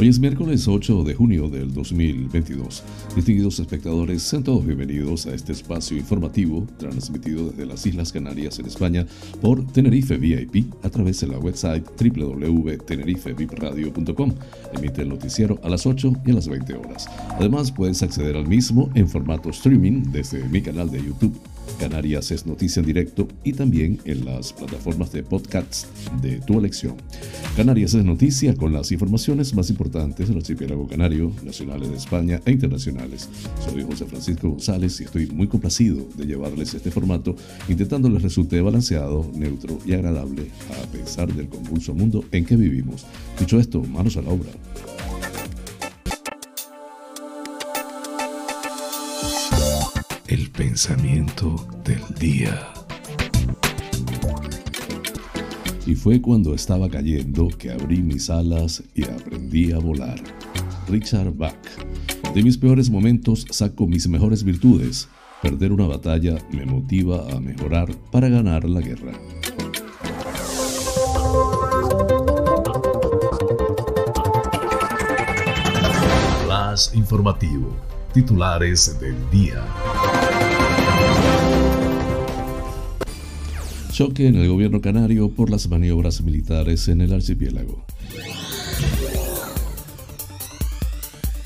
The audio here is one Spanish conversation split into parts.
Hoy es miércoles 8 de junio del 2022. Distinguidos espectadores, sean todos bienvenidos a este espacio informativo transmitido desde las Islas Canarias en España por Tenerife VIP a través de la website www.tenerifevipradio.com. Emite el noticiero a las 8 y a las 20 horas. Además, puedes acceder al mismo en formato streaming desde mi canal de YouTube Canarias es noticia en directo y también en las plataformas de podcasts de tu elección. Canarias es noticia con las informaciones más importantes del archipiélago canario, nacionales de España e internacionales. Soy José Francisco González y estoy muy complacido de llevarles este formato, intentando les resulte balanceado, neutro y agradable a pesar del convulso mundo en que vivimos. Dicho esto, manos a la obra. El pensamiento del día. Y fue cuando estaba cayendo que abrí mis alas y aprendí a volar. Richard Bach. De mis peores momentos saco mis mejores virtudes. Perder una batalla me motiva a mejorar para ganar la guerra. Las informativo. Titulares del día. Choque en el gobierno canario por las maniobras militares en el archipiélago.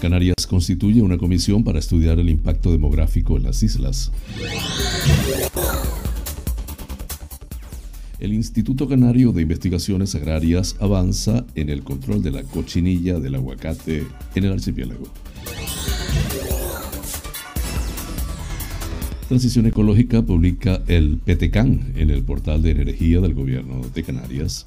Canarias constituye una comisión para estudiar el impacto demográfico en las islas. El Instituto Canario de Investigaciones Agrarias avanza en el control de la cochinilla del aguacate en el archipiélago. Transición Ecológica publica el PTCAN en el portal de energía del gobierno de Canarias.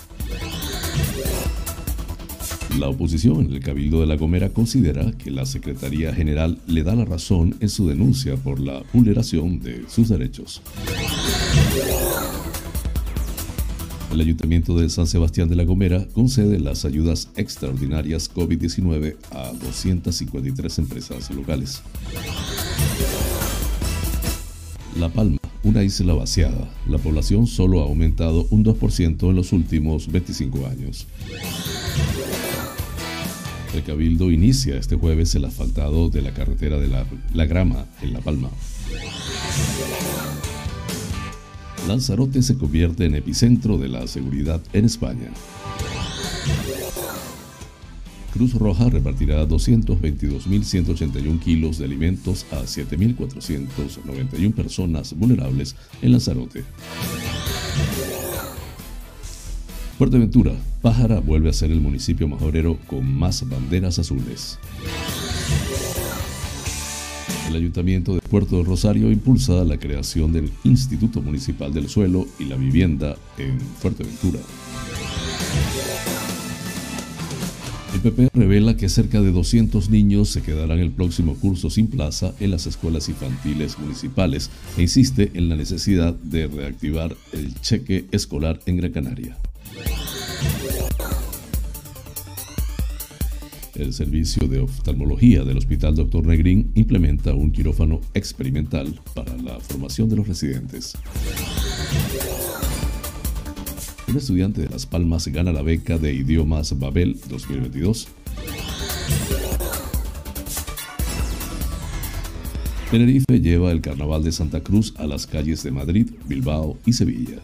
La oposición en el Cabildo de La Gomera considera que la Secretaría General le da la razón en su denuncia por la vulneración de sus derechos. El Ayuntamiento de San Sebastián de La Gomera concede las ayudas extraordinarias COVID-19 a 253 empresas locales. La Palma, una isla vaciada. La población solo ha aumentado un 2% en los últimos 25 años. El Cabildo inicia este jueves el asfaltado de la carretera de la, Grama en La Palma. Lanzarote se convierte en epicentro de la seguridad en España. Cruz Roja repartirá 222.181 kilos de alimentos a 7.491 personas vulnerables en Lanzarote. Fuerteventura, Pájara vuelve a ser el municipio majorero con más banderas azules. El Ayuntamiento de Puerto Rosario impulsa la creación del Instituto Municipal del Suelo y la Vivienda en Fuerteventura. PP revela que cerca de 200 niños se quedarán el próximo curso sin plaza en las escuelas infantiles municipales e insiste en la necesidad de reactivar el cheque escolar en Gran Canaria. El servicio de oftalmología del Hospital Dr. Negrín implementa un quirófano experimental para la formación de los residentes. Un estudiante de Las Palmas gana la beca de idiomas Babel 2022. Tenerife lleva el Carnaval de Santa Cruz a las calles de Madrid, Bilbao y Sevilla.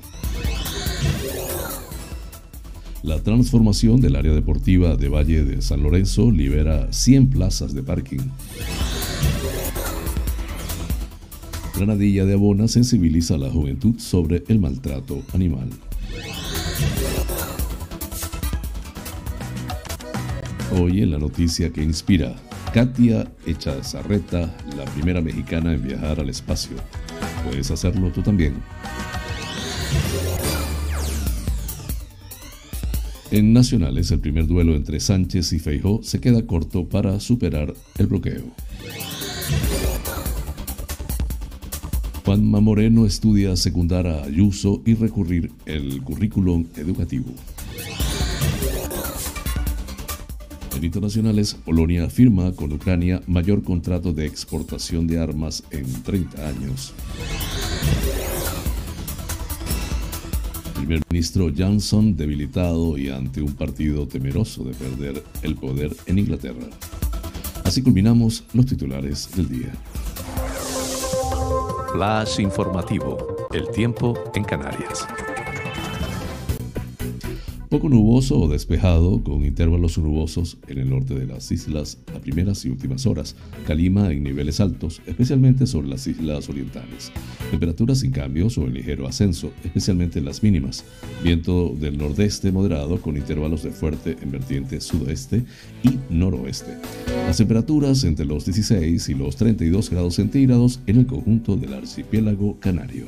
La transformación del área deportiva de Valle de San Lorenzo libera 100 plazas de parking. Granadilla de Abona sensibiliza a la juventud sobre el maltrato animal. Hoy en la noticia que inspira, Katia Echazarreta, la primera mexicana en viajar al espacio. Puedes hacerlo tú también. En Nacionales, el primer duelo entre Sánchez y Feijó se queda corto para superar el bloqueo. Juanma Moreno estudia secundar a Ayuso y recurrir el currículum educativo. Internacionales, Polonia firma con Ucrania mayor contrato de exportación de armas en 30 años. primer ministro Johnson debilitado y ante un partido temeroso de perder el poder en Inglaterra. Así culminamos los titulares del día. Flash informativo. El tiempo en Canarias. Poco nuboso o despejado, con intervalos nubosos en el norte de las islas a primeras y últimas horas. Calima en niveles altos, especialmente sobre las islas orientales. Temperaturas sin cambios o en ligero ascenso, especialmente en las mínimas. Viento del nordeste moderado con intervalos de fuerte en vertiente sudoeste y noroeste. Las temperaturas entre los 16 y los 32 grados centígrados en el conjunto del archipiélago canario.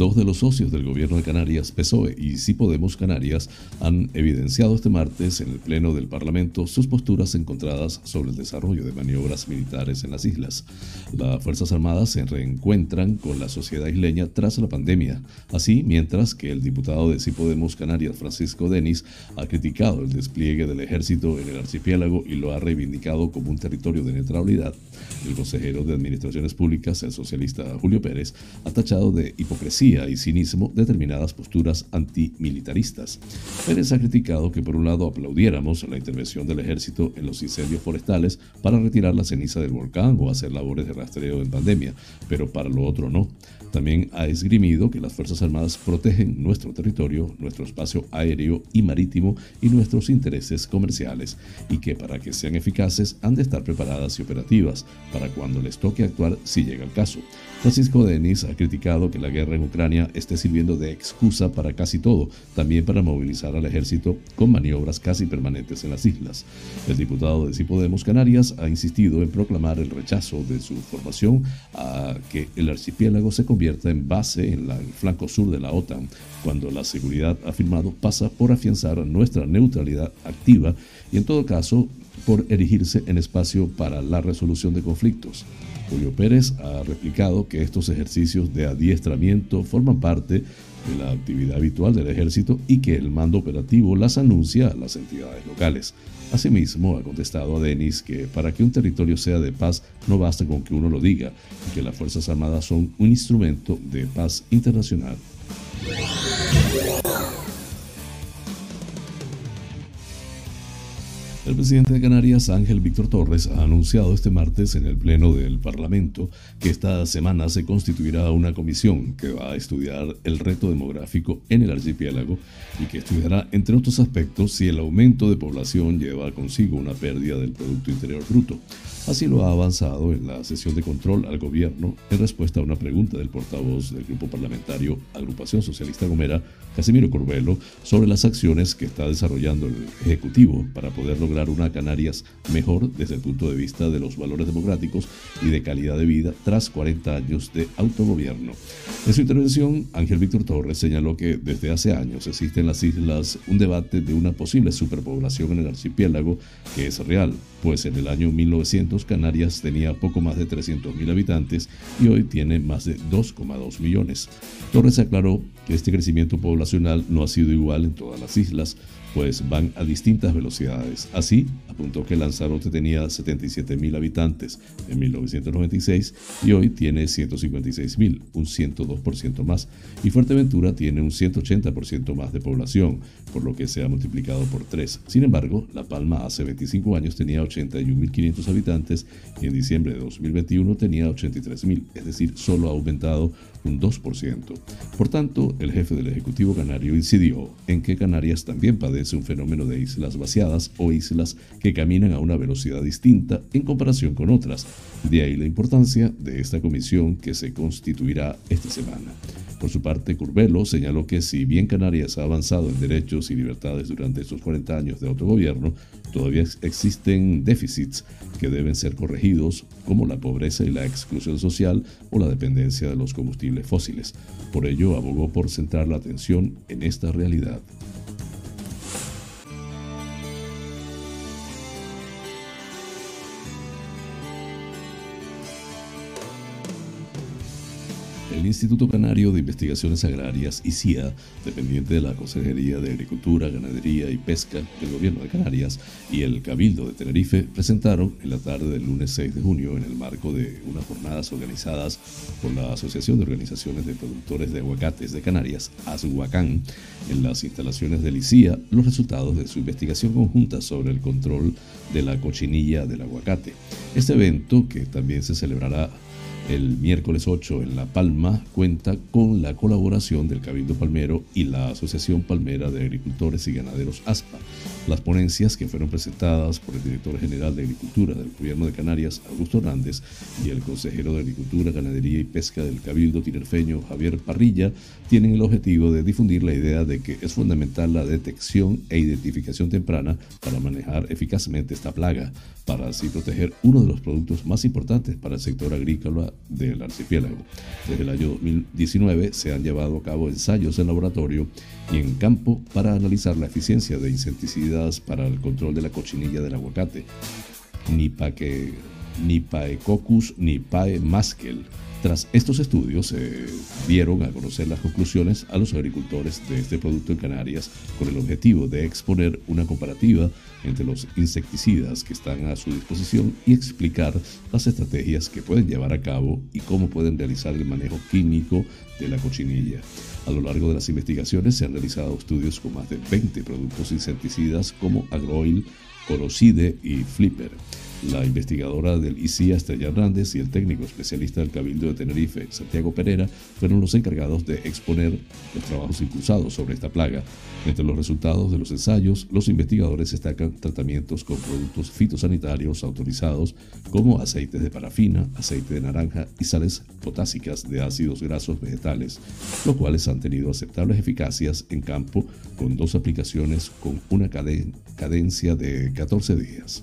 Dos de los socios del gobierno de Canarias, PSOE y Si Podemos Canarias, han evidenciado este martes en el Pleno del Parlamento sus posturas encontradas sobre el desarrollo de maniobras militares en las islas. Las Fuerzas Armadas se reencuentran con la sociedad isleña tras la pandemia. Así, mientras que el diputado de Si Podemos Canarias, Francisco Denis, ha criticado el despliegue del ejército en el archipiélago y lo ha reivindicado como un territorio de neutralidad, el consejero de Administraciones Públicas, el socialista Julio Pérez, ha tachado de hipocresía y cinismo determinadas posturas antimilitaristas. Pérez ha criticado que por un lado aplaudiéramos la intervención del ejército en los incendios forestales para retirar la ceniza del volcán o hacer labores de rastreo en pandemia, pero para lo otro no. También ha esgrimido que las Fuerzas Armadas protegen nuestro territorio, nuestro espacio aéreo y marítimo y nuestros intereses comerciales, y que para que sean eficaces han de estar preparadas y operativas para cuando les toque actuar si llega el caso. Francisco Denis ha criticado que la guerra en Ucrania esté sirviendo de excusa para casi todo, también para movilizar al ejército con maniobras casi permanentes en las islas. El diputado de Si Podemos Canarias ha insistido en proclamar el rechazo de su formación a que el archipiélago se convierta en base en el flanco sur de la OTAN, cuando la seguridad, afirmado, pasa por afianzar nuestra neutralidad activa y en todo caso por erigirse en espacio para la resolución de conflictos. Julio Pérez ha replicado que estos ejercicios de adiestramiento forman parte de la actividad habitual del ejército y que el mando operativo las anuncia a las entidades locales. Asimismo, ha contestado a Denis que para que un territorio sea de paz no basta con que uno lo diga y que las Fuerzas Armadas son un instrumento de paz internacional. El presidente de Canarias, Ángel Víctor Torres, ha anunciado este martes en el Pleno del Parlamento que esta semana se constituirá una comisión que va a estudiar el reto demográfico en el archipiélago y que estudiará, entre otros aspectos, si el aumento de población lleva consigo una pérdida del Producto Interior Bruto. Así lo ha avanzado en la sesión de control al gobierno en respuesta a una pregunta del portavoz del grupo parlamentario Agrupación Socialista Gomera, Casimiro Corbelo, sobre las acciones que está desarrollando el Ejecutivo para poder lograr una Canarias mejor desde el punto de vista de los valores democráticos y de calidad de vida tras 40 años de autogobierno. En su intervención, Ángel Víctor Torres señaló que desde hace años existe en las islas un debate de una posible superpoblación en el archipiélago que es real, pues en el año 1900 Canarias tenía poco más de 300.000 habitantes y hoy tiene más de 2,2 millones. Torres aclaró que este crecimiento poblacional no ha sido igual en todas las islas, pues van a distintas velocidades. Así, apuntó que Lanzarote tenía 77.000 habitantes en 1996 y hoy tiene 156.000, un 102% más, y Fuerteventura tiene un 180% más de población, por lo que se ha multiplicado por 3. Sin embargo, La Palma hace 25 años tenía 81.500 habitantes y en diciembre de 2021 tenía 83.000, es decir, solo ha aumentado un 2%. Por tanto, el jefe del Ejecutivo Canario incidió en que Canarias también padece un fenómeno de islas vaciadas o islas que caminan a una velocidad distinta en comparación con otras. De ahí la importancia de esta comisión que se constituirá esta semana. Por su parte, Curbelo señaló que si bien Canarias ha avanzado en derechos y libertades durante estos 40 años de autogobierno, todavía existen déficits que deben ser corregidos, como la pobreza y la exclusión social o la dependencia de los combustibles fósiles. Por ello, abogó por centrar la atención en esta realidad. El Instituto Canario de Investigaciones Agrarias, ICIA, dependiente de la Consejería de Agricultura, Ganadería y Pesca del Gobierno de Canarias, y el Cabildo de Tenerife presentaron en la tarde del lunes 6 de junio, en el marco de unas jornadas organizadas por la Asociación de Organizaciones de Productores de Aguacates de Canarias, ASUACAN, en las instalaciones del ICIA, los resultados de su investigación conjunta sobre el control de la cochinilla del aguacate. Este evento, que también se celebrará el miércoles 8 en La Palma cuenta con la colaboración del Cabildo Palmero y la Asociación Palmera de Agricultores y Ganaderos ASPA. Las ponencias que fueron presentadas por el director general de Agricultura del Gobierno de Canarias, Augusto Hernández, y el consejero de Agricultura, Ganadería y Pesca del Cabildo tinerfeño, Javier Parrilla, tienen el objetivo de difundir la idea de que es fundamental la detección e identificación temprana para manejar eficazmente esta plaga, para así proteger uno de los productos más importantes para el sector agrícola del archipiélago. Desde el año 2019 se han llevado a cabo ensayos en laboratorio y en campo para analizar la eficiencia de insecticidas para el control de la cochinilla del aguacate, Nipaecoccus nipae maskel, tras estos estudios se dieron a conocer las conclusiones a los agricultores de este producto en Canarias con el objetivo de exponer una comparativa entre los insecticidas que están a su disposición y explicar las estrategias que pueden llevar a cabo y cómo pueden realizar el manejo químico de la cochinilla. A lo largo de las investigaciones se han realizado estudios con más de 20 productos insecticidas como Agroil, Corocide y Flipper. La investigadora del ICIA, Estrella Hernández, y el técnico especialista del Cabildo de Tenerife, Santiago Pereira, fueron los encargados de exponer los trabajos impulsados sobre esta plaga. Entre los resultados de los ensayos, los investigadores destacan tratamientos con productos fitosanitarios autorizados como aceites de parafina, aceite de naranja y sales potásicas de ácidos grasos vegetales, los cuales han tenido aceptables eficacias en campo con dos aplicaciones con una cadencia de 14 días.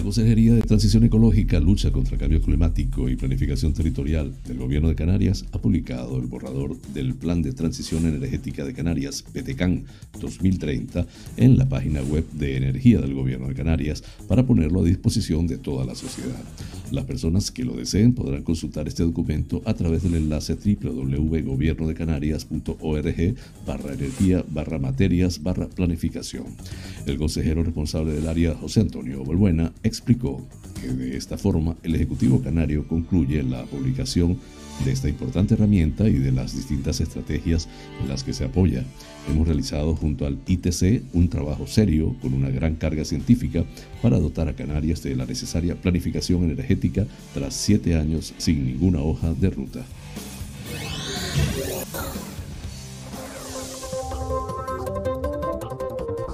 La Consejería de Transición Ecológica, Lucha contra el Cambio Climático y Planificación Territorial del Gobierno de Canarias ha publicado el borrador del Plan de Transición Energética de Canarias, PTCAN 2030, en la página web de Energía del Gobierno de Canarias para ponerlo a disposición de toda la sociedad. Las personas que lo deseen podrán consultar este documento a través del enlace www.gobiernodecanarias.org barra energía barra materias barra planificación. El consejero responsable del área, José Antonio Balbuena, explicó que de esta forma el Ejecutivo Canario concluye la publicación de esta importante herramienta y de las distintas estrategias en las que se apoya. Hemos realizado junto al ITC un trabajo serio con una gran carga científica para dotar a Canarias de la necesaria planificación energética tras siete años sin ninguna hoja de ruta.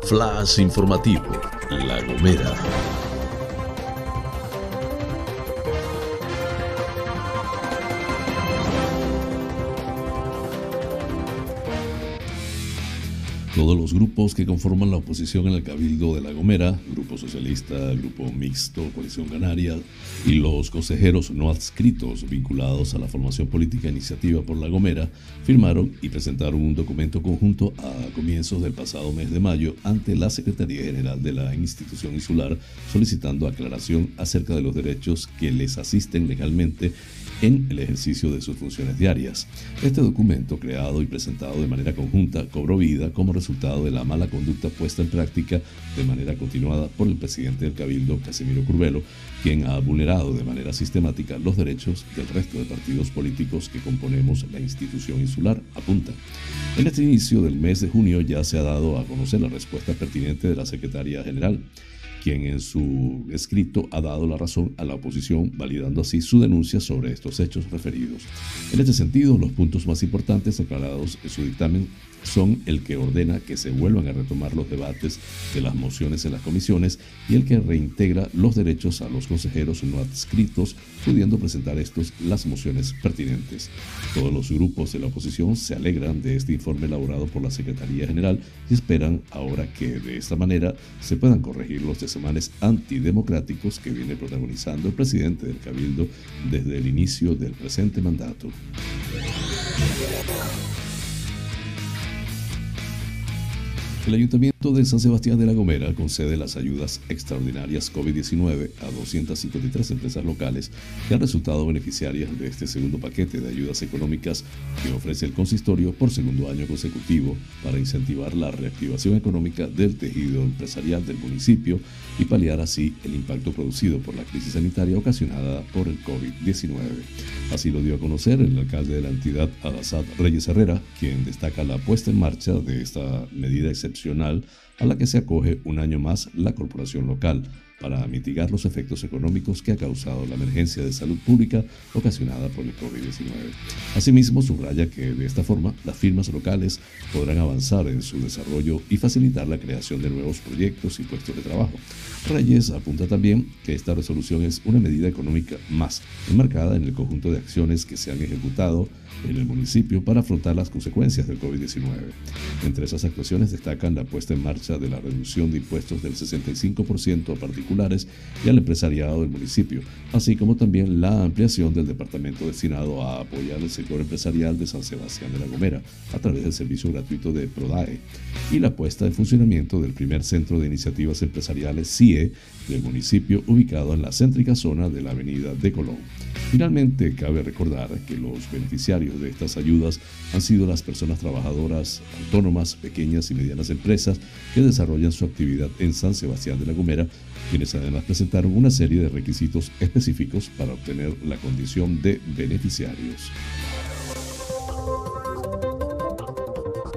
Flash informativo, La Gomera. Todos los grupos que conforman la oposición en el Cabildo de La Gomera, Grupo Socialista, Grupo Mixto, Coalición Canaria y los consejeros no adscritos vinculados a la formación política Iniciativa por La Gomera, firmaron y presentaron un documento conjunto a comienzos del pasado mes de mayo ante la Secretaría General de la institución insular solicitando aclaración acerca de los derechos que les asisten legalmente en el ejercicio de sus funciones diarias. Este documento, creado y presentado de manera conjunta, cobró vida como resultado de la mala conducta puesta en práctica de manera continuada por el presidente del Cabildo, Casimiro Curvelo, quien ha vulnerado de manera sistemática los derechos del resto de partidos políticos que componemos la institución insular, apunta. En este inicio del mes de junio ya se ha dado a conocer la respuesta pertinente de la Secretaría General quien en su escrito ha dado la razón a la oposición, validando así su denuncia sobre estos hechos referidos. En este sentido, los puntos más importantes aclarados en su dictamen son el que ordena que se vuelvan a retomar los debates de las mociones en las comisiones y el que reintegra los derechos a los consejeros no adscritos, pudiendo presentar estos las mociones pertinentes. Todos los grupos de la oposición se alegran de este informe elaborado por la Secretaría General y esperan ahora que de esta manera se puedan corregir los desemanes antidemocráticos que viene protagonizando el presidente del Cabildo desde el inicio del presente mandato. El Ayuntamiento de San Sebastián de la Gomera concede las ayudas extraordinarias COVID-19 a 253 empresas locales que han resultado beneficiarias de este segundo paquete de ayudas económicas que ofrece el consistorio por segundo año consecutivo para incentivar la reactivación económica del tejido empresarial del municipio y paliar así el impacto producido por la crisis sanitaria ocasionada por el COVID-19. Así lo dio a conocer el alcalde de la entidad, Adasad Reyes Herrera, quien destaca la puesta en marcha de esta medida excepcional a la que se acoge un año más la corporación local para mitigar los efectos económicos que ha causado la emergencia de salud pública ocasionada por el COVID-19. Asimismo, subraya que de esta forma las firmas locales podrán avanzar en su desarrollo y facilitar la creación de nuevos proyectos y puestos de trabajo. Reyes apunta también que esta resolución es una medida económica más, enmarcada en el conjunto de acciones que se han ejecutado en el municipio para afrontar las consecuencias del COVID-19. Entre esas actuaciones destacan la puesta en marcha de la reducción de impuestos del 65% a particulares y al empresariado del municipio, así como también la ampliación del departamento destinado a apoyar el sector empresarial de San Sebastián de la Gomera a través del servicio gratuito de PRODAE y la puesta en funcionamiento del primer centro de iniciativas empresariales CIE del municipio ubicado en la céntrica zona de la avenida de Colón. Finalmente, cabe recordar que los beneficiarios de estas ayudas han sido las personas trabajadoras autónomas, pequeñas y medianas empresas que desarrollan su actividad en San Sebastián de la Gomera, quienes además presentaron una serie de requisitos específicos para obtener la condición de beneficiarios.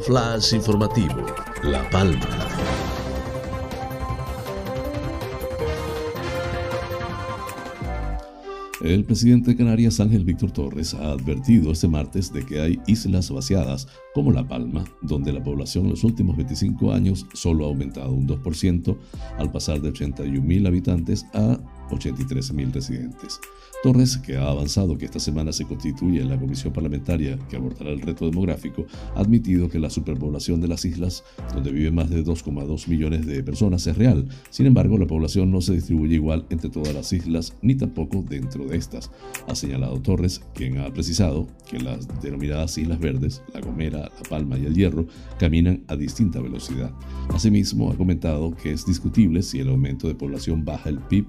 Flash informativo, La Palma. El presidente de Canarias, Ángel Víctor Torres, ha advertido este martes de que hay islas vaciadas, como La Palma, donde la población en los últimos 25 años solo ha aumentado un 2%, al pasar de 81.000 habitantes a 83.000 residentes. Torres, que ha avanzado que esta semana se constituye en la comisión parlamentaria que abordará el reto demográfico, ha admitido que la superpoblación de las islas, donde viven más de 2,2 millones de personas, es real. Sin embargo, la población no se distribuye igual entre todas las islas, ni tampoco dentro de estas. Ha señalado Torres, quien ha precisado que las denominadas Islas Verdes, La Gomera, La Palma y El Hierro, caminan a distinta velocidad. Asimismo, ha comentado que es discutible si el aumento de población baja el PIB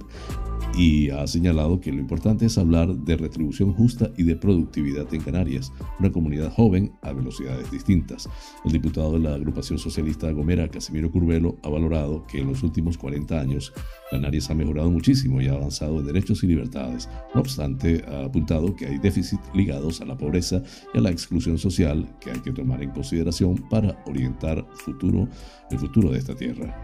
y ha señalado que lo importante es hablar de retribución justa y de productividad en Canarias, una comunidad joven a velocidades distintas. El diputado de la agrupación socialista Gomera, Casimiro Curvelo, ha valorado que en los últimos 40 años Canarias ha mejorado muchísimo y ha avanzado en derechos y libertades. No obstante, ha apuntado que hay déficits ligados a la pobreza y a la exclusión social que hay que tomar en consideración para orientar futuro, el futuro de esta tierra.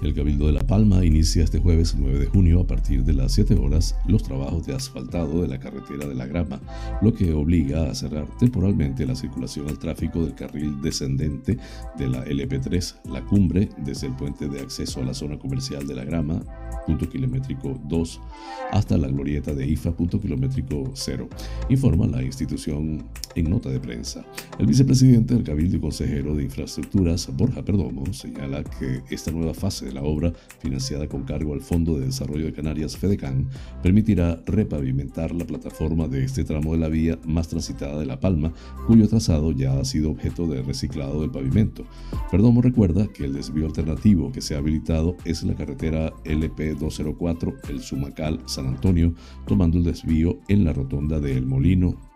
El Cabildo de La Palma inicia este jueves 9 de junio a partir de las 7 horas los trabajos de asfaltado de la carretera de la Grama, lo que obliga a cerrar temporalmente la circulación al tráfico del carril descendente de la LP3, la cumbre, desde el puente de acceso a la zona comercial de la Grama, punto kilométrico 2, hasta la glorieta de IFA, punto kilométrico 0, informa la institución en nota de prensa. El vicepresidente del Cabildo y consejero de Infraestructuras, Borja Perdomo, señala que esta nueva fase de la obra, financiada con cargo al Fondo de Desarrollo de Canarias FEDECAN, permitirá repavimentar la plataforma de este tramo de la vía más transitada de La Palma, cuyo trazado ya ha sido objeto de reciclado del pavimento. Perdomo recuerda que el desvío alternativo que se ha habilitado es la carretera LP204, el Sumacal San Antonio, tomando el desvío en la rotonda de El Molino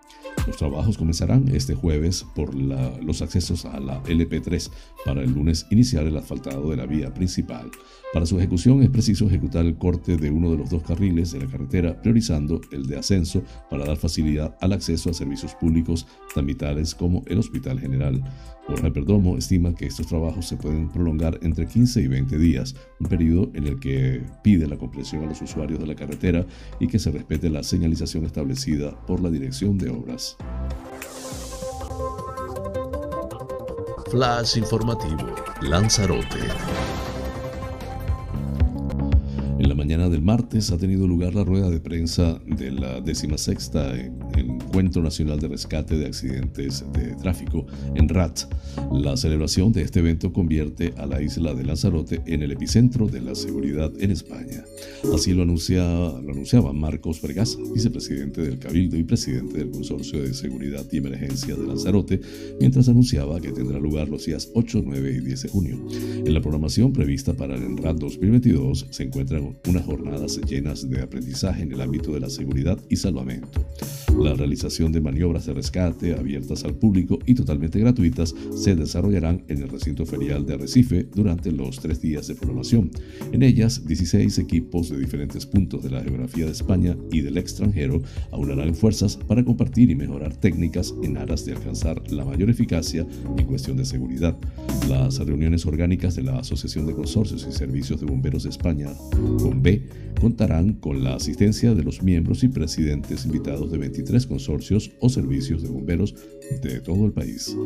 Los trabajos comenzarán este jueves por los accesos a la LP3 para el lunes iniciar el asfaltado de la vía principal. Para su ejecución es preciso ejecutar el corte de uno de los dos carriles de la carretera, priorizando el de ascenso para dar facilidad al acceso a servicios públicos tan vitales como el Hospital General. Jorge Perdomo estima que estos trabajos se pueden prolongar entre 15 y 20 días, un periodo en el que pide la comprensión a los usuarios de la carretera y que se respete la señalización establecida por la Dirección de Obras. Flash informativo, Lanzarote. En la mañana del martes ha tenido lugar la rueda de prensa de la 16 Encuentro Nacional de Rescate de Accidentes de Tráfico en RAT. La celebración de este evento convierte a la isla de Lanzarote en el epicentro de la seguridad en España. Así lo, anuncia, lo anunciaba Marcos Vergas, vicepresidente del Cabildo y presidente del Consorcio de Seguridad y Emergencia de Lanzarote, mientras anunciaba que tendrá lugar los días 8, 9 y 10 de junio. En la programación prevista para el RAT 2022 se encuentran unas jornadas llenas de aprendizaje en el ámbito de la seguridad y salvamento. La realización de maniobras de rescate abiertas al público y totalmente gratuitas se desarrollarán en el recinto ferial de Arrecife durante los tres días de programación. En ellas, 16 equipos de diferentes puntos de la geografía de España y del extranjero aunarán fuerzas para compartir y mejorar técnicas en aras de alcanzar la mayor eficacia en cuestión de seguridad. Las reuniones orgánicas de la Asociación de Consorcios y Servicios de Bomberos de España con B contarán con la asistencia de los miembros y presidentes invitados de 23 consorcios o servicios de bomberos de todo el país.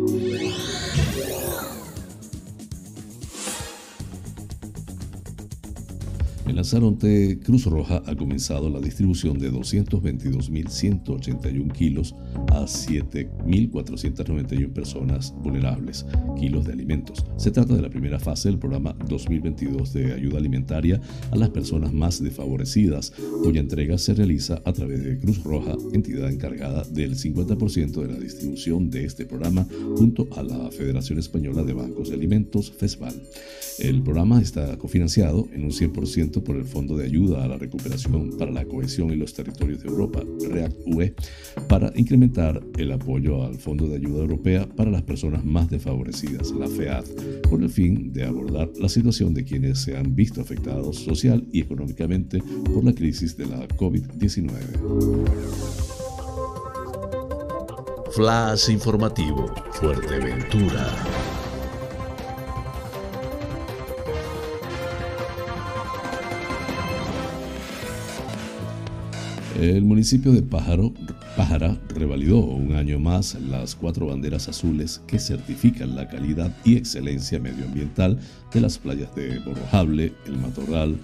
En Lanzarote, Cruz Roja ha comenzado la distribución de 222.181 kilos a 7.491 personas vulnerables, kilos de alimentos. Se trata de la primera fase del programa 2022 de ayuda alimentaria a las personas más desfavorecidas, cuya entrega se realiza a través de Cruz Roja, entidad encargada del 50% de la distribución de este programa, junto a la Federación Española de Bancos de Alimentos, FESBAL. El programa está cofinanciado en un 100% por el Fondo de Ayuda a la Recuperación para la Cohesión y los Territorios de Europa, REACT-UE, para incrementar el apoyo al Fondo de Ayuda Europea para las personas más desfavorecidas, la FEAD, con el fin de abordar la situación de quienes se han visto afectados social y económicamente por la crisis de la COVID-19. Flash informativo, Fuerteventura. El municipio de Pájaro, Pájara revalidó un año más las cuatro banderas azules que certifican la calidad y excelencia medioambiental de las playas de Borrojable, El Matorral,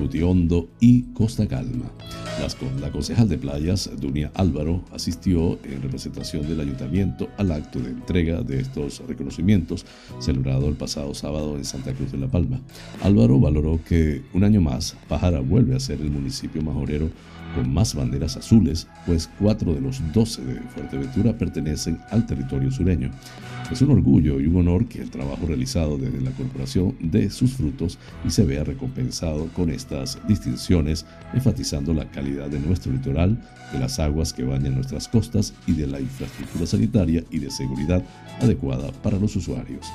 Butiondo y Costa Calma. la concejal de playas, Dunia Álvaro, asistió en representación del ayuntamiento al acto de entrega de estos reconocimientos celebrado el pasado sábado en Santa Cruz de la Palma. Álvaro valoró que un año más Pájara vuelve a ser el municipio majorero con más banderas azules, pues cuatro de los doce de Fuerteventura pertenecen al territorio sureño. Es un orgullo y un honor que el trabajo realizado desde la corporación dé sus frutos y se vea recompensado con estas distinciones, enfatizando la calidad de nuestro litoral, de las aguas que bañan nuestras costas y de la infraestructura sanitaria y de seguridad adecuada para los usuarios.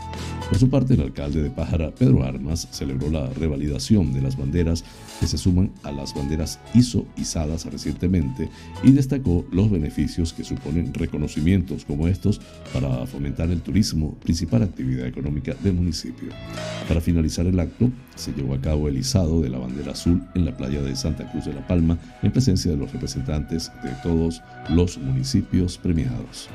Por su parte, el alcalde de Pájara, Pedro Armas, celebró la revalidación de las banderas que se suman a las banderas ISO izadas recientemente y destacó los beneficios que suponen reconocimientos como estos para fomentar el turismo, principal actividad económica del municipio. Para finalizar el acto, se llevó a cabo el izado de la bandera azul en la playa de Santa Cruz de la Palma en presencia de los representantes de todos los municipios premiados.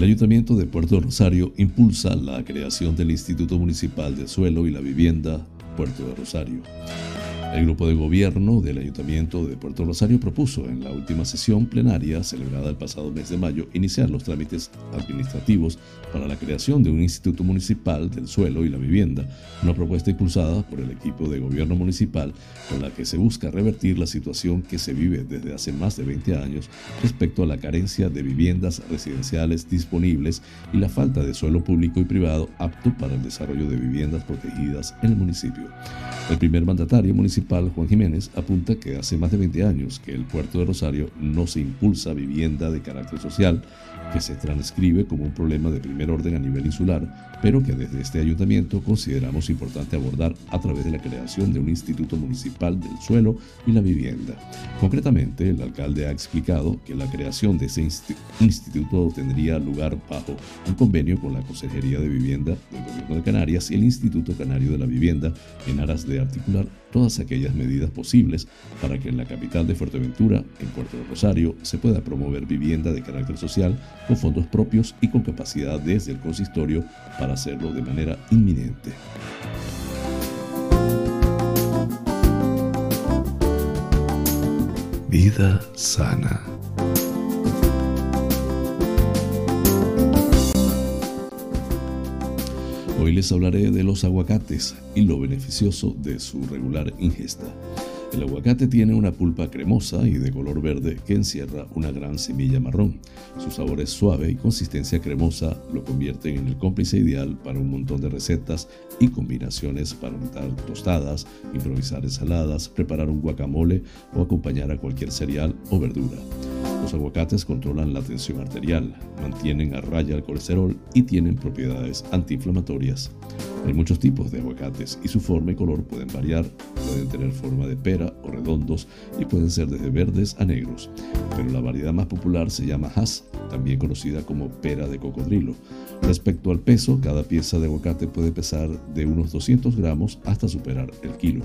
El Ayuntamiento de Puerto Rosario impulsa la creación del Instituto Municipal de Suelo y la Vivienda Puerto de Rosario. El grupo de gobierno del Ayuntamiento de Puerto Rosario propuso en la última sesión plenaria celebrada el pasado mes de mayo iniciar los trámites administrativos para la creación de un Instituto Municipal del Suelo y la Vivienda, una propuesta impulsada por el equipo de gobierno municipal con la que se busca revertir la situación que se vive desde hace más de 20 años respecto a la carencia de viviendas residenciales disponibles y la falta de suelo público y privado apto para el desarrollo de viviendas protegidas en el municipio. El primer mandatario Juan Jiménez, apunta que hace más de 20 años que el puerto de Rosario no se impulsa vivienda de carácter social, que se transcribe como un problema de primer orden a nivel insular, pero que desde este ayuntamiento consideramos importante abordar a través de la creación de un Instituto Municipal del Suelo y la Vivienda. Concretamente, el alcalde ha explicado que la creación de ese instituto tendría lugar bajo un convenio con la Consejería de Vivienda del Gobierno de Canarias y el Instituto Canario de la Vivienda en aras de articular todas aquellas medidas posibles para que en la capital de Fuerteventura, en Puerto de Rosario, se pueda promover vivienda de carácter social con fondos propios y con capacidad desde el consistorio para hacerlo de manera inminente. Vida sana. Hoy les hablaré de los aguacates y lo beneficioso de su regular ingesta. El aguacate tiene una pulpa cremosa y de color verde que encierra una gran semilla marrón. Su sabor es suave y consistencia cremosa lo convierten en el cómplice ideal para un montón de recetas y combinaciones para untar tostadas, improvisar ensaladas, preparar un guacamole o acompañar a cualquier cereal o verdura. Los aguacates controlan la tensión arterial, mantienen a raya el colesterol y tienen propiedades antiinflamatorias. Hay muchos tipos de aguacates y su forma y color pueden variar, pueden tener forma de pera o redondos y pueden ser desde verdes a negros, pero la variedad más popular se llama Hass, también conocida como pera de cocodrilo. Respecto al peso, cada pieza de aguacate puede pesar de unos 200 gramos hasta superar el kilo.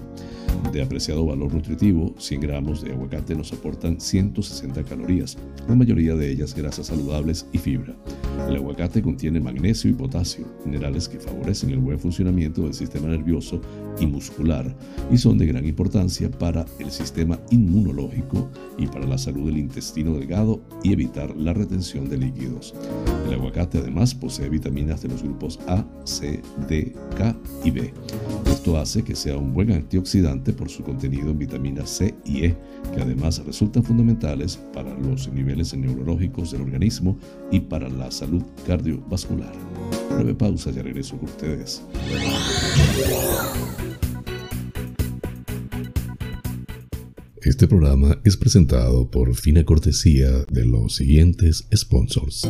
De apreciado valor nutritivo, 100 gramos de aguacate nos aportan 160 calorías, la mayoría de ellas grasas saludables y fibra. El aguacate contiene magnesio y potasio, minerales que favorecen el buen funcionamiento del sistema nervioso y muscular y son de gran importancia para el sistema inmunológico y para la salud del intestino delgado y evitar la retención de líquidos. El aguacate además posee vitaminas de los grupos A, C, D, K y B. Esto hace que sea un buen antioxidante por su contenido en vitaminas C y E, que además resultan fundamentales para los niveles neurológicos del organismo y para la salud cardiovascular. Breve pausa, ya regreso con ustedes. Este programa es presentado por fina cortesía de los siguientes sponsors.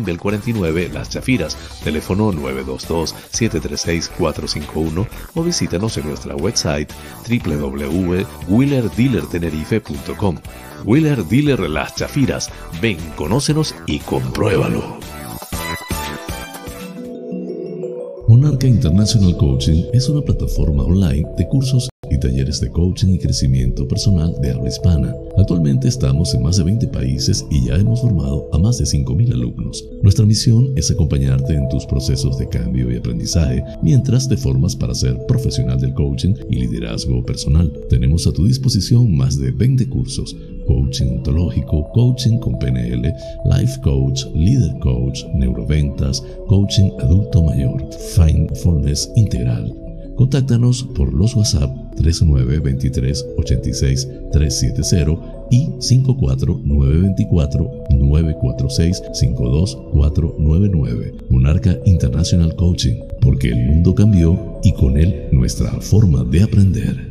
Tembel 49 Las Chafiras, teléfono 922-736-451 o visítanos en nuestra website www.wheelerdealertenerife.com. Wheeler Dealer Las Chafiras. Ven, conócenos y compruébalo. Monarca International Coaching es una plataforma online de cursos talleres de coaching y crecimiento personal de habla hispana. Actualmente estamos en más de 20 países y ya hemos formado a más de 5.000 alumnos. Nuestra misión es acompañarte en tus procesos de cambio y aprendizaje mientras te formas para ser profesional del coaching y liderazgo personal. Tenemos a tu disposición más de 20 cursos coaching ontológico, coaching con PNL, life coach, leader coach, neuroventas, coaching adulto mayor, mindfulness integral. Contáctanos por los WhatsApp 3923 86 370 y 54924 946 52499. Monarca International Coaching, porque el mundo cambió y con él nuestra forma de aprender.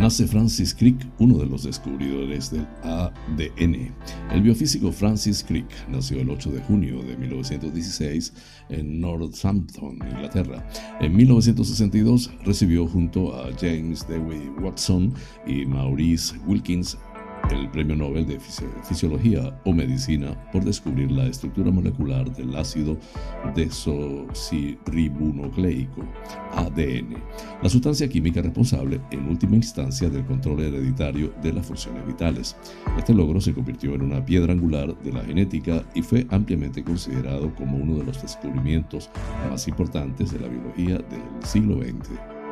Nace Francis Crick, uno de los descubridores del ADN. El biofísico Francis Crick nació el 8 de junio de 1916 en Northampton, Inglaterra. En 1962 recibió junto a James Dewey Watson y Maurice Wilkins el Premio Nobel de Fisiología o Medicina por descubrir la estructura molecular del ácido desoxirribonucleico, ADN, la sustancia química responsable en última instancia del control hereditario de las funciones vitales. Este logro se convirtió en una piedra angular de la genética y fue ampliamente considerado como uno de los descubrimientos más importantes de la biología del siglo XX.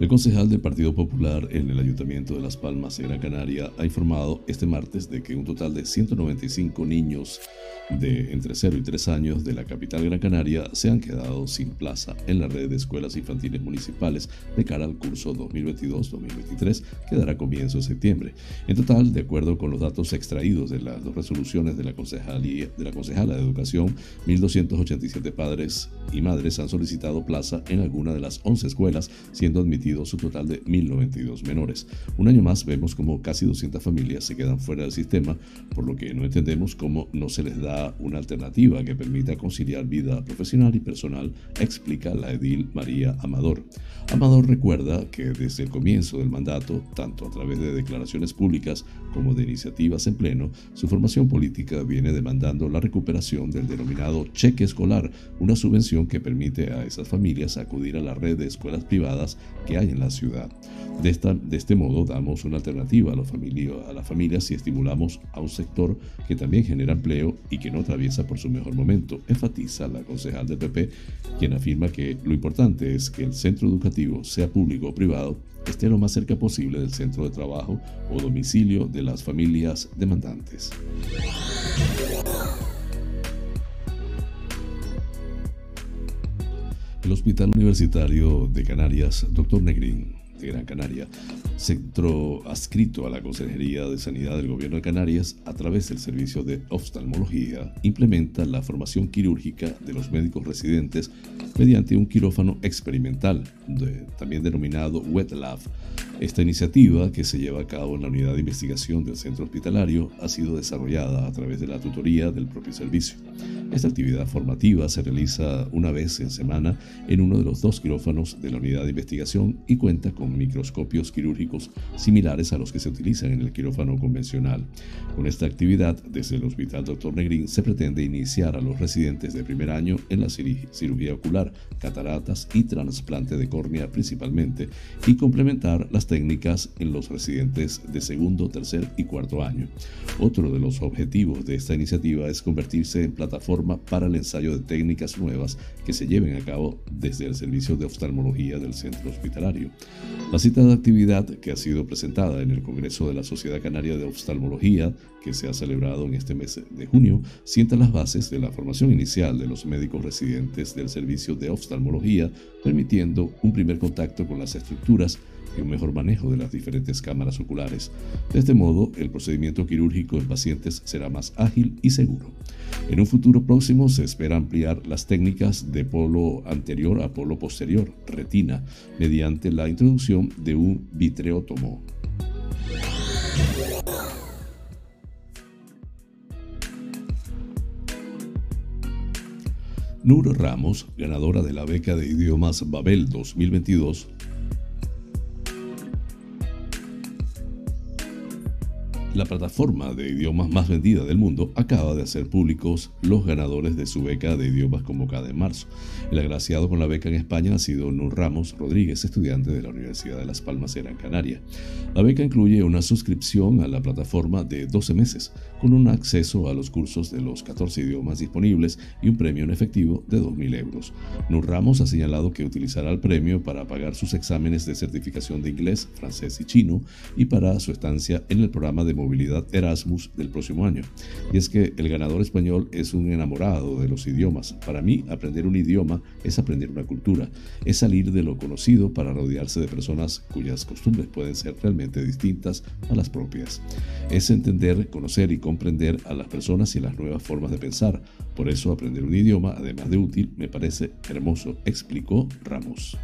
El concejal del Partido Popular en el Ayuntamiento de Las Palmas Gran Canaria ha informado este martes de que un total de 195 niños de entre 0 y 3 años de la capital Gran Canaria se han quedado sin plaza en la red de escuelas infantiles municipales de cara al curso 2022-2023 que dará comienzo en septiembre. En total, de acuerdo con los datos extraídos de las dos resoluciones de la, Concejalía, de la Concejala de Educación, 1.287 padres y madres han solicitado plaza en alguna de las 11 escuelas, siendo admitidos un total de 1.092 menores. Un año más vemos como casi 200 familias se quedan fuera del sistema, por lo que no entendemos cómo no se les da una alternativa que permita conciliar vida profesional y personal, explica la edil María Amador. Amador recuerda que desde el comienzo del mandato, tanto a través de declaraciones públicas como de iniciativas en pleno, su formación política viene demandando la recuperación del denominado cheque escolar, una subvención que permite a esas familias acudir a la red de escuelas privadas que hay en la ciudad. De, esta, de este modo damos una alternativa a, los a las familias y estimulamos a un sector que también genera empleo y que no atraviesa por su mejor momento, enfatiza la concejal del PP, quien afirma que lo importante es que el centro educativo, sea público o privado, esté lo más cerca posible del centro de trabajo o domicilio de las familias demandantes. El Hospital Universitario de Canarias, Dr. Negrín, de Gran Canaria, centro adscrito a la Consejería de Sanidad del Gobierno de Canarias, a través del servicio de oftalmología, implementa la formación quirúrgica de los médicos residentes mediante un quirófano experimental, también denominado Wet Lab. Esta iniciativa, que se lleva a cabo en la unidad de investigación del centro hospitalario, ha sido desarrollada a través de la tutoría del propio servicio. Esta actividad formativa se realiza una vez en semana en uno de los dos quirófanos de la unidad de investigación y cuenta con microscopios quirúrgicos similares a los que se utilizan en el quirófano convencional. Con esta actividad, desde el Hospital Dr. Negrín se pretende iniciar a los residentes de primer año en la cirugía ocular, cataratas y trasplante de córnea principalmente, y complementar las técnicas en los residentes de segundo, tercer y cuarto año. Otro de los objetivos de esta iniciativa es convertirse en plataforma para el ensayo de técnicas nuevas que se lleven a cabo desde el servicio de oftalmología del centro hospitalario. La citada actividad, que ha sido presentada en el Congreso de la Sociedad Canaria de Oftalmología, que se ha celebrado en este mes de junio, sienta las bases de la formación inicial de los médicos residentes del servicio de oftalmología, permitiendo un primer contacto con las estructuras y un mejor manejo de las diferentes cámaras oculares. De este modo, el procedimiento quirúrgico en pacientes será más ágil y seguro. En un futuro próximo se espera ampliar las técnicas de polo anterior a polo posterior, retina, mediante la introducción de un vitreótomo. Nur Ramos, ganadora de la beca de idiomas Babel 2022, La plataforma de idiomas más vendida del mundo acaba de hacer públicos los ganadores de su beca de idiomas convocada en marzo. El agraciado con la beca en España ha sido Nur Ramos Rodríguez, estudiante de la Universidad de Las Palmas en Canarias. La beca incluye una suscripción a la plataforma de 12 meses, con un acceso a los cursos de los 14 idiomas disponibles y un premio en efectivo de 2.000 euros. Nur Ramos ha señalado que utilizará el premio para pagar sus exámenes de certificación de inglés, francés y chino y para su estancia en el programa de movilidad Erasmus del próximo año. Y es que el ganador español es un enamorado de los idiomas. Para mí, aprender un idioma es aprender una cultura, es salir de lo conocido para rodearse de personas cuyas costumbres pueden ser realmente distintas a las propias. Es entender, conocer y comprender a las personas y las nuevas formas de pensar. Por eso aprender un idioma, además de útil, me parece hermoso, explicó Ramos.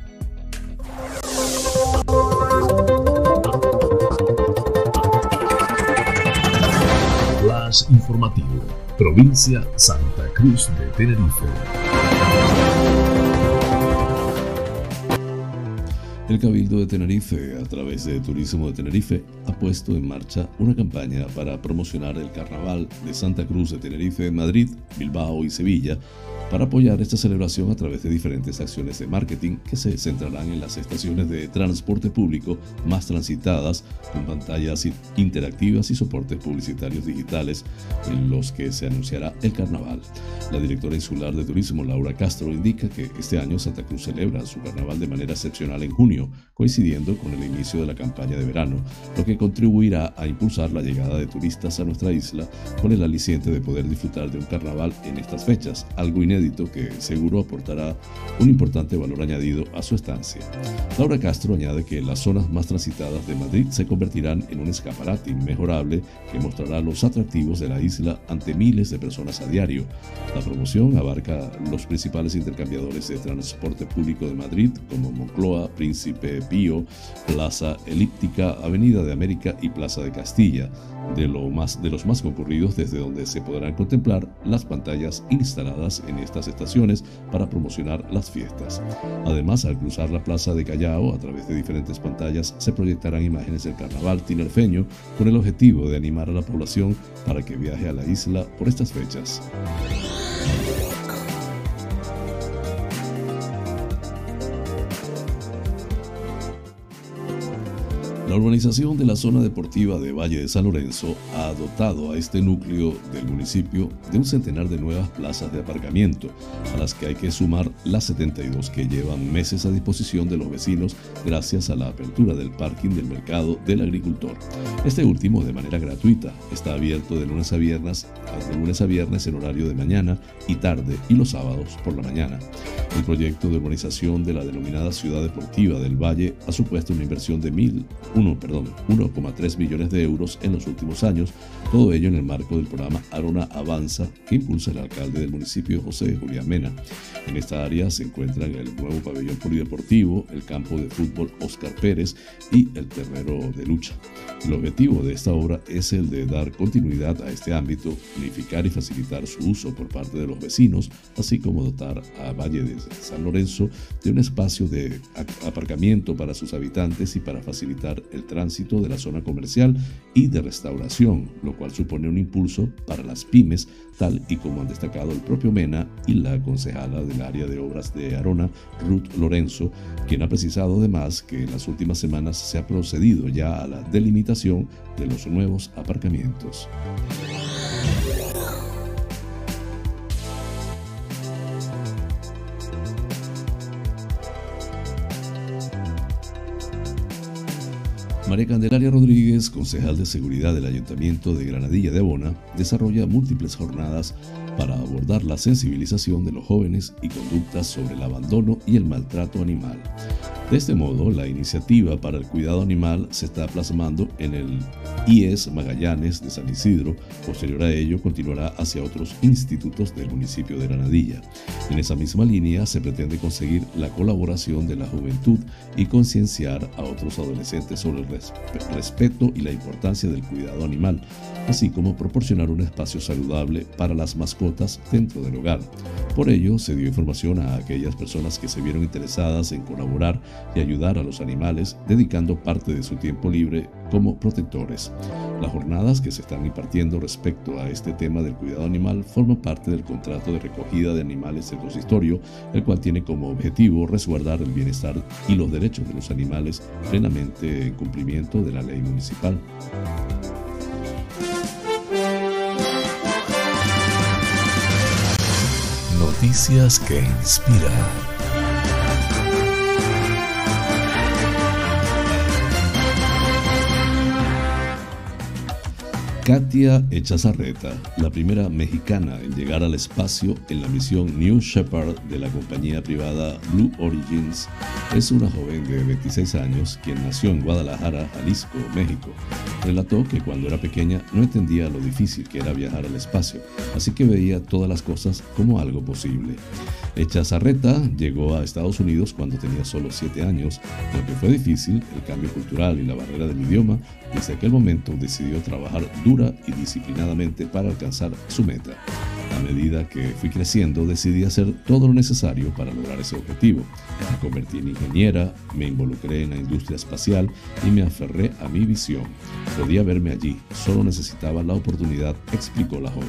Informativo, provincia Santa Cruz de Tenerife. El Cabildo de Tenerife, a través de Turismo de Tenerife, ha puesto en marcha una campaña para promocionar el Carnaval de Santa Cruz de Tenerife en Madrid, Bilbao y Sevilla para apoyar esta celebración a través de diferentes acciones de marketing que se centrarán en las estaciones de transporte público más transitadas, con pantallas interactivas y soportes publicitarios digitales en los que se anunciará el carnaval. La directora insular de turismo, Laura Castro, indica que este año Santa Cruz celebra su carnaval de manera excepcional en junio, coincidiendo con el inicio de la campaña de verano, lo que contribuirá a impulsar la llegada de turistas a nuestra isla con el aliciente de poder disfrutar de un carnaval en estas fechas, algo inédito que seguro aportará un importante valor añadido a su estancia. Laura Castro añade que las zonas más transitadas de Madrid se convertirán en un escaparate inmejorable que mostrará los atractivos de la isla ante miles de personas a diario. La promoción abarca los principales intercambiadores de transporte público de Madrid como Moncloa, Príncipe Pío, Plaza Elíptica, Avenida de América y Plaza de Castilla, de, lo más, de los más concurridos desde donde se podrán contemplar las pantallas instaladas en estas estaciones para promocionar las fiestas. Además, al cruzar la plaza de Callao, a través de diferentes pantallas se proyectarán imágenes del carnaval tinerfeño con el objetivo de animar a la población para que viaje a la isla por estas fechas. La urbanización de la zona deportiva de Valle de San Lorenzo ha dotado a este núcleo del municipio de un centenar de nuevas plazas de aparcamiento, a las que hay que sumar las 72 que llevan meses a disposición de los vecinos gracias a la apertura del parking del mercado del agricultor. Este último, de manera gratuita, está abierto de lunes a viernes, de lunes a viernes en horario de mañana y tarde y los sábados por la mañana. El proyecto de urbanización de la denominada Ciudad Deportiva del Valle ha supuesto una inversión de mil 1,3 millones de euros en los últimos años, todo ello en el marco del programa Arona Avanza que impulsa el alcalde del municipio José Julián Mena. En esta área se encuentran el nuevo pabellón polideportivo, el campo de fútbol Oscar Pérez y el terreno de lucha. El objetivo de esta obra es el de dar continuidad a este ámbito, unificar y facilitar su uso por parte de los vecinos, así como dotar a Valle de San Lorenzo de un espacio de aparcamiento para sus habitantes y para facilitar el tránsito de la zona comercial y de restauración, lo cual supone un impulso para las pymes, tal y como han destacado el propio Mena y la concejala del área de obras de Arona, Ruth Lorenzo, quien ha precisado además que en las últimas semanas se ha procedido ya a la delimitación de los nuevos aparcamientos. María Candelaria Rodríguez, concejal de seguridad del Ayuntamiento de Granadilla de Abona, desarrolla múltiples jornadas para abordar la sensibilización de los jóvenes y conductas sobre el abandono y el maltrato animal. De este modo, la iniciativa para el cuidado animal se está plasmando en el IES Magallanes de San Isidro. Posterior a ello, continuará hacia otros institutos del municipio de Granadilla. En esa misma línea, se pretende conseguir la colaboración de la juventud y concienciar a otros adolescentes sobre el respeto y la importancia del cuidado animal, así como proporcionar un espacio saludable para las mascotas dentro del hogar. Por ello, se dio información a aquellas personas que se vieron interesadas en colaborar y ayudar a los animales, dedicando parte de su tiempo libre como protectores. Las jornadas que se están impartiendo respecto a este tema del cuidado animal forman parte del contrato de recogida de animales del consistorio, el cual tiene como objetivo resguardar el bienestar y los derechos de los animales plenamente en cumplimiento de la ley municipal. Noticias que inspiran. Katia Echazarreta, la primera mexicana en llegar al espacio en la misión New Shepard de la compañía privada Blue Origins, es una joven de 26 años quien nació en Guadalajara, Jalisco, México. Relató que cuando era pequeña no entendía lo difícil que era viajar al espacio, así que veía todas las cosas como algo posible. Echazarreta llegó a Estados Unidos cuando tenía solo 7 años, aunque fue difícil el cambio cultural y la barrera del idioma, desde aquel momento decidió trabajar dura y disciplinadamente para alcanzar su meta. A medida que fui creciendo, decidí hacer todo lo necesario para lograr ese objetivo. Me convertí en ingeniera, me involucré en la industria espacial y me aferré a mi visión. Podía verme allí, solo necesitaba la oportunidad, explicó la joven.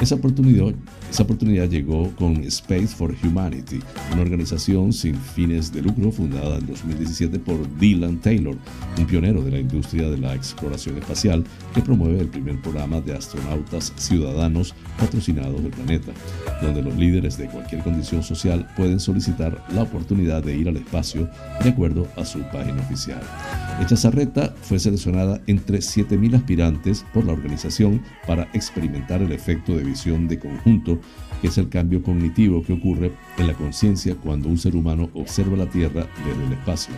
Esa oportunidad, esa oportunidad llegó con Space for Humanity, una organización sin fines de lucro fundada en 2017 por Dylan Taylor, un pionero de la industria de la exploración espacial que promueve el primer programa de astronautas ciudadanos patrocinados del planeta, donde los líderes de cualquier condición social pueden solicitar la oportunidad de ir al espacio de acuerdo a su página oficial. Echazarreta fue seleccionada entre 7.000 aspirantes por la organización para experimentar el efecto de visión de conjunto, que es el cambio cognitivo que ocurre en la conciencia cuando un ser humano observa la Tierra desde el espacio.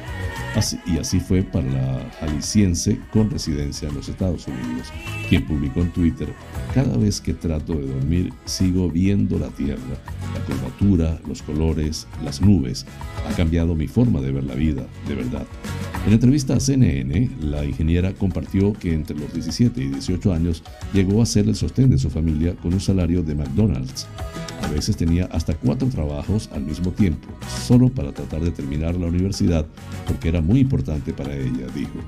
Y así fue para la jalisciense con residencia en los Estados Unidos, quien publicó en Twitter, cada vez que trato de dormir sigo viendo la Tierra, la curvatura, los colores, las nubes. Ha cambiado mi forma de ver la vida, de verdad. En entrevista a CNN, la ingeniera compartió que entre los 17 y 18 años llegó a ser el sostén de su familia con un salario de McDonald's. A veces tenía hasta cuatro trabajos al mismo tiempo, solo para tratar de terminar la universidad, porque era muy importante para ella, dijo.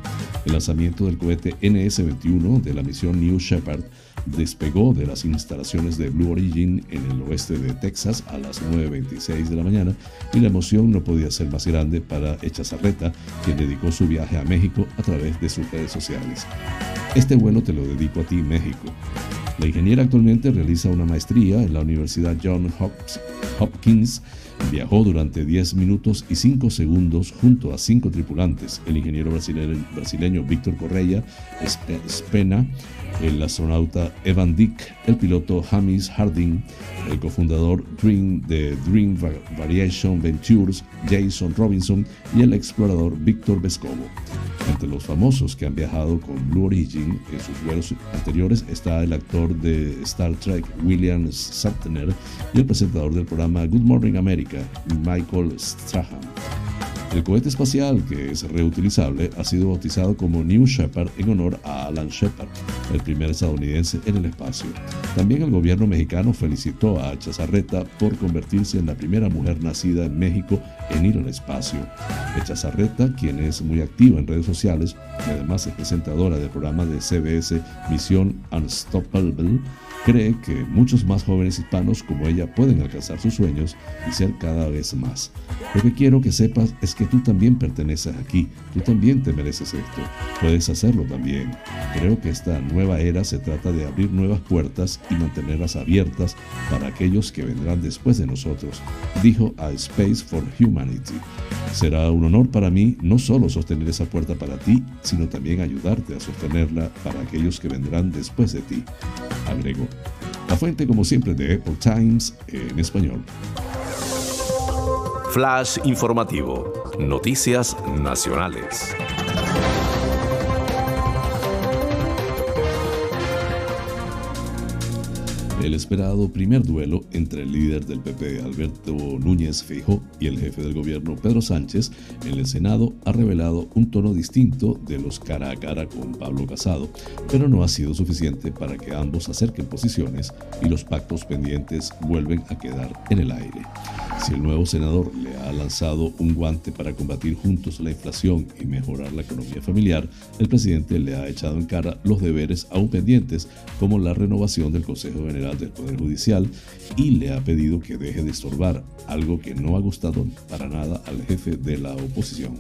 El lanzamiento del cohete NS-21 de la misión New Shepard despegó de las instalaciones de Blue Origin en el oeste de Texas a las 9.26 de la mañana y la emoción no podía ser más grande para Echazarreta, quien dedicó su viaje a México a través de sus redes sociales. Este vuelo te lo dedico a ti, México. La ingeniera actualmente realiza una maestría en la Universidad John Hopkins. Viajó durante 10 minutos y 5 segundos junto a 5 tripulantes, el ingeniero brasileño, brasileño Víctor Correia, Spena, el astronauta Evan Dick, el piloto James Harding, el cofundador Dream de Dream Variation Ventures, Jason Robinson y el explorador Víctor Vescovo. Entre los famosos que han viajado con Blue Origin en sus vuelos anteriores está el actor de Star Trek William Shatner y el presentador del programa Good Morning America, Michael Strahan. El cohete espacial, que es reutilizable, ha sido bautizado como New Shepard en honor a Alan Shepard, el primer estadounidense en el espacio. También el gobierno mexicano felicitó a Chazarreta por convertirse en la primera mujer nacida en México en ir al espacio. Chazarreta, quien es muy activa en redes sociales y además es presentadora del programa de CBS Misión Unstoppable, cree que muchos más jóvenes hispanos como ella pueden alcanzar sus sueños y ser cada vez más. Lo que quiero que sepas es que tú también perteneces aquí, tú también te mereces esto, puedes hacerlo también. Creo que esta nueva era se trata de abrir nuevas puertas y mantenerlas abiertas para aquellos que vendrán después de nosotros, dijo a Space for Humanity. Será un honor para mí no solo sostener esa puerta para ti, sino también ayudarte a sostenerla para aquellos que vendrán después de ti, agregó. La fuente, como siempre, de Epoch Times en español. Flash informativo. Noticias nacionales. El esperado primer duelo entre el líder del PP, Alberto Núñez Feijóo, y el jefe del gobierno, Pedro Sánchez, en el Senado ha revelado un tono distinto de los cara a cara con Pablo Casado, pero no ha sido suficiente para que ambos acerquen posiciones y los pactos pendientes vuelven a quedar en el aire. Si el nuevo senador le ha lanzado un guante para combatir juntos la inflación y mejorar la economía familiar, el presidente le ha echado en cara los deberes aún pendientes, como la renovación del Consejo General del Poder Judicial, y le ha pedido que deje de estorbar, algo que no ha gustado para nada al jefe de la oposición.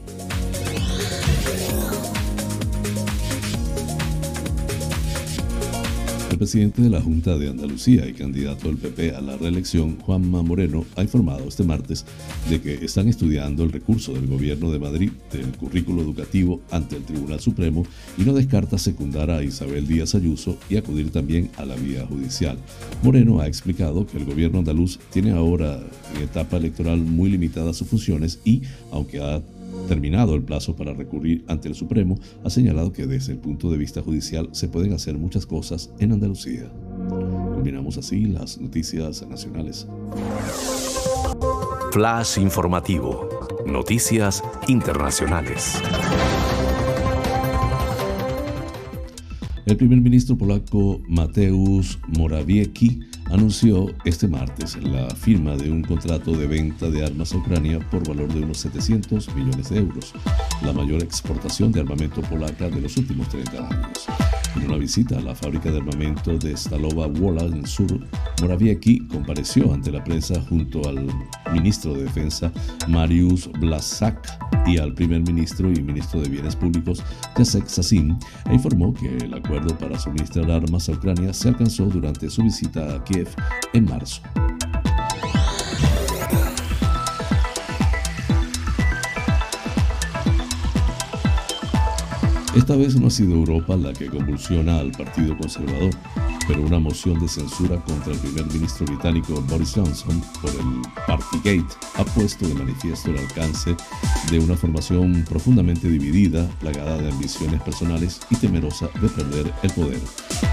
El presidente de la Junta de Andalucía y candidato del PP a la reelección, Juanma Moreno, ha informado este martes de que están estudiando el recurso del Gobierno de Madrid del currículo educativo ante el Tribunal Supremo y no descarta secundar a Isabel Díaz Ayuso y acudir también a la vía judicial. Moreno ha explicado que el Gobierno andaluz tiene ahora en etapa electoral muy limitadas sus funciones y, aunque ha terminado el plazo para recurrir ante el Supremo, ha señalado que desde el punto de vista judicial se pueden hacer muchas cosas en Andalucía. Combinamos así las noticias nacionales. Flash informativo. Noticias internacionales. El primer ministro polaco Mateusz Morawiecki anunció este martes la firma de un contrato de venta de armas a Ucrania por valor de unos 700 millones de euros, la mayor exportación de armamento polaca de los últimos 30 años. En una visita a la fábrica de armamento de Stalowa Wola en sur, Morawiecki compareció ante la prensa junto al ministro de Defensa Mariusz Blaszak y al primer ministro y ministro de Bienes Públicos Jacek Sasin e informó que el acuerdo para suministrar armas a Ucrania se alcanzó durante su visita a Kiev en marzo. Esta vez no ha sido Europa la que convulsiona al Partido Conservador, pero una moción de censura contra el primer ministro británico Boris Johnson por el Partygate ha puesto de manifiesto el alcance de una formación profundamente dividida, plagada de ambiciones personales y temerosa de perder el poder.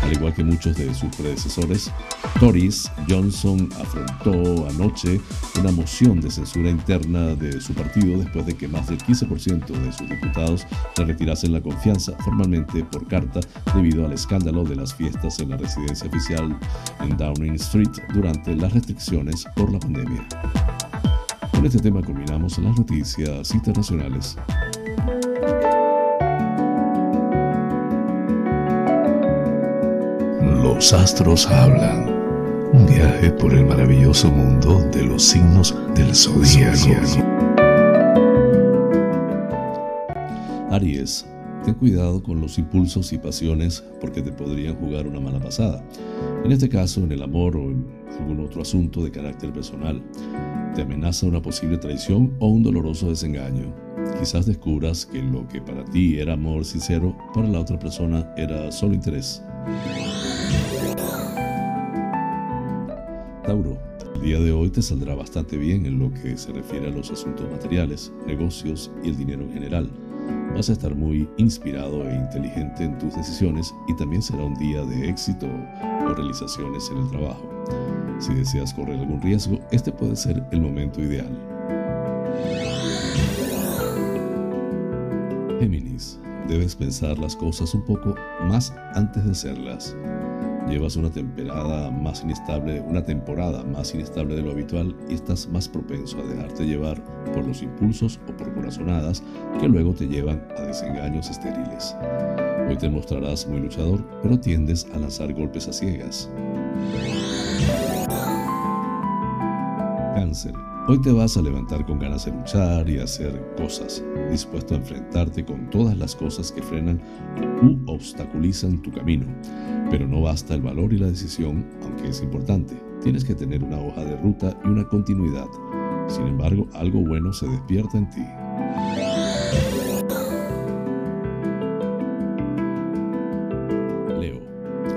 Al igual que muchos de sus predecesores, Tories, Johnson afrontó anoche una moción de censura interna de su partido después de que más del 15% de sus diputados le retirasen la confianza formalmente por carta debido al escándalo de las fiestas en la residencia oficial en Downing Street durante las restricciones por la pandemia. Con este tema culminamos las noticias internacionales. Los astros hablan. Un viaje por el maravilloso mundo de los signos del zodíaco. Aries, ten cuidado con los impulsos y pasiones porque te podrían jugar una mala pasada. En este caso, en el amor o en algún otro asunto de carácter personal. Te amenaza una posible traición o un doloroso desengaño. Quizás descubras que lo que para ti era amor sincero, para la otra persona era solo interés. Tauro, el día de hoy te saldrá bastante bien en lo que se refiere a los asuntos materiales, negocios y el dinero en general. Vas a estar muy inspirado e inteligente en tus decisiones y también será un día de éxito o realizaciones en el trabajo. Si deseas correr algún riesgo, este puede ser el momento ideal. Géminis, debes pensar las cosas un poco más antes de hacerlas. Llevas una temporada más inestable, una temporada más inestable de lo habitual y estás más propenso a dejarte llevar por los impulsos o por corazonadas que luego te llevan a desengaños estériles. Hoy te mostrarás muy luchador, pero tiendes a lanzar golpes a ciegas. Cáncer. Hoy te vas a levantar con ganas de luchar y hacer cosas, dispuesto a enfrentarte con todas las cosas que frenan u obstaculizan tu camino. Pero no basta el valor y la decisión, aunque es importante. Tienes que tener una hoja de ruta y una continuidad. Sin embargo, algo bueno se despierta en ti.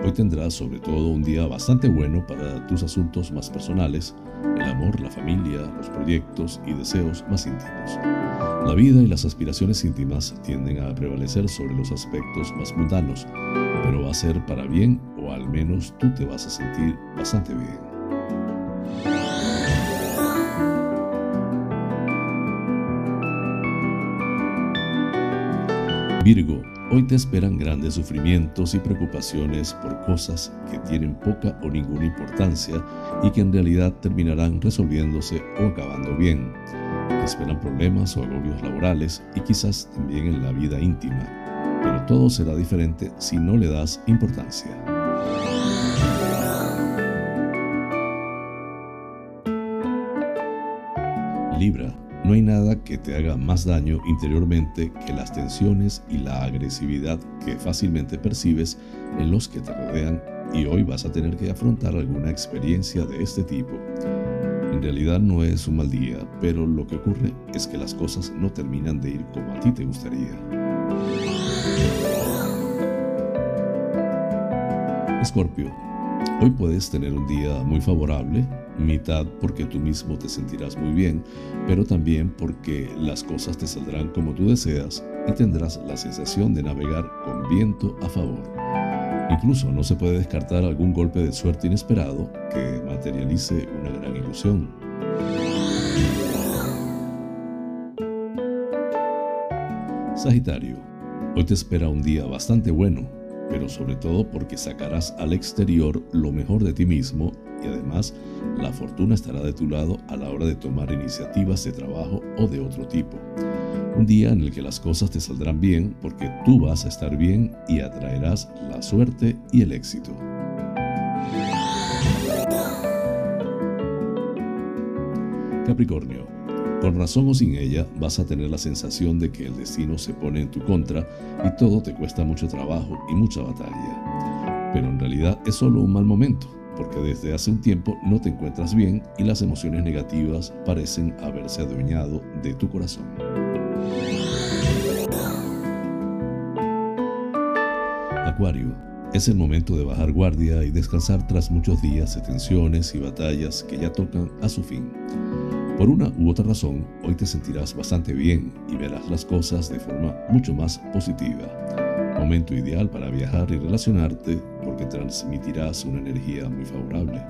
Hoy tendrás sobre todo un día bastante bueno para tus asuntos más personales el amor, la familia, los proyectos y deseos más íntimos. La vida y las aspiraciones íntimas tienden a prevalecer sobre los aspectos más mundanos, pero va a ser para bien o al menos tú te vas a sentir bastante bien. Virgo, Hoy te esperan grandes sufrimientos y preocupaciones por cosas que tienen poca o ninguna importancia y que en realidad terminarán resolviéndose o acabando bien. Te esperan problemas o agobios laborales y quizás también en la vida íntima, pero todo será diferente si no le das importancia. Libra no hay nada que te haga más daño interiormente que las tensiones y la agresividad que fácilmente percibes en los que te rodean y hoy vas a tener que afrontar alguna experiencia de este tipo. En realidad no es un mal día, pero lo que ocurre es que las cosas no terminan de ir como a ti te gustaría. Escorpio, hoy puedes tener un día muy favorable mitad porque tú mismo te sentirás muy bien, pero también porque las cosas te saldrán como tú deseas y tendrás la sensación de navegar con viento a favor. Incluso no se puede descartar algún golpe de suerte inesperado que materialice una gran ilusión. Sagitario, hoy te espera un día bastante bueno, pero sobre todo porque sacarás al exterior lo mejor de ti mismo y además la fortuna estará de tu lado a la hora de tomar iniciativas de trabajo o de otro tipo. Un día en el que las cosas te saldrán bien porque tú vas a estar bien y atraerás la suerte y el éxito. Capricornio, con razón o sin ella vas a tener la sensación de que el destino se pone en tu contra y todo te cuesta mucho trabajo y mucha batalla. Pero en realidad es solo un mal momento porque desde hace un tiempo no te encuentras bien y las emociones negativas parecen haberse adueñado de tu corazón. Acuario, es el momento de bajar guardia y descansar tras muchos días de tensiones y batallas que ya tocan a su fin. Por una u otra razón, hoy te sentirás bastante bien y verás las cosas de forma mucho más positiva. Momento ideal para viajar y relacionarte porque transmitirás una energía muy favorable.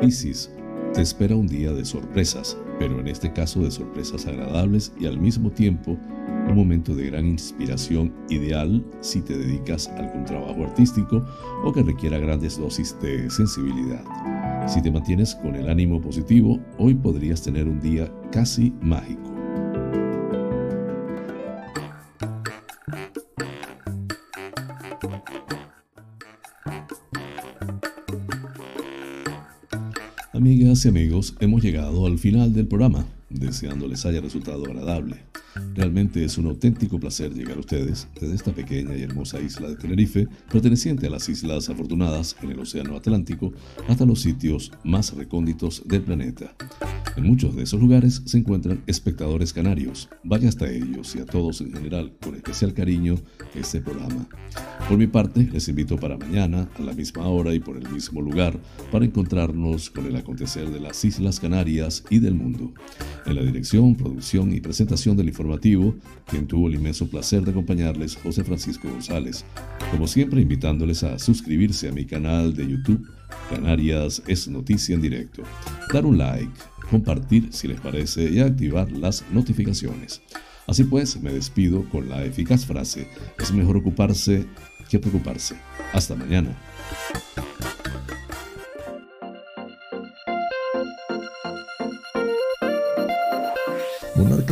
Piscis, te espera un día de sorpresas, pero en este caso de sorpresas agradables y al mismo tiempo un momento de gran inspiración ideal si te dedicas a algún trabajo artístico o que requiera grandes dosis de sensibilidad. Si te mantienes con el ánimo positivo, hoy podrías tener un día casi mágico. Amigas y amigos, hemos llegado al final del programa, deseando les haya resultado agradable. Realmente es un auténtico placer llegar a ustedes desde esta pequeña y hermosa isla de Tenerife, perteneciente a las Islas Afortunadas en el Océano Atlántico, hasta los sitios más recónditos del planeta. En muchos de esos lugares se encuentran espectadores canarios. Vaya hasta ellos y a todos en general, con especial cariño, este programa. Por mi parte, les invito para mañana, a la misma hora y por el mismo lugar, para encontrarnos con el acontecer de las Islas Canarias y del mundo. En la dirección, producción y presentación del informativo quien tuvo el inmenso placer de acompañarles, José Francisco González. Como siempre, invitándoles a suscribirse a mi canal de YouTube, Canarias es Noticia en Directo, dar un like, compartir si les parece y activar las notificaciones. Así pues, me despido con la eficaz frase, es mejor ocuparse que preocuparse. Hasta mañana.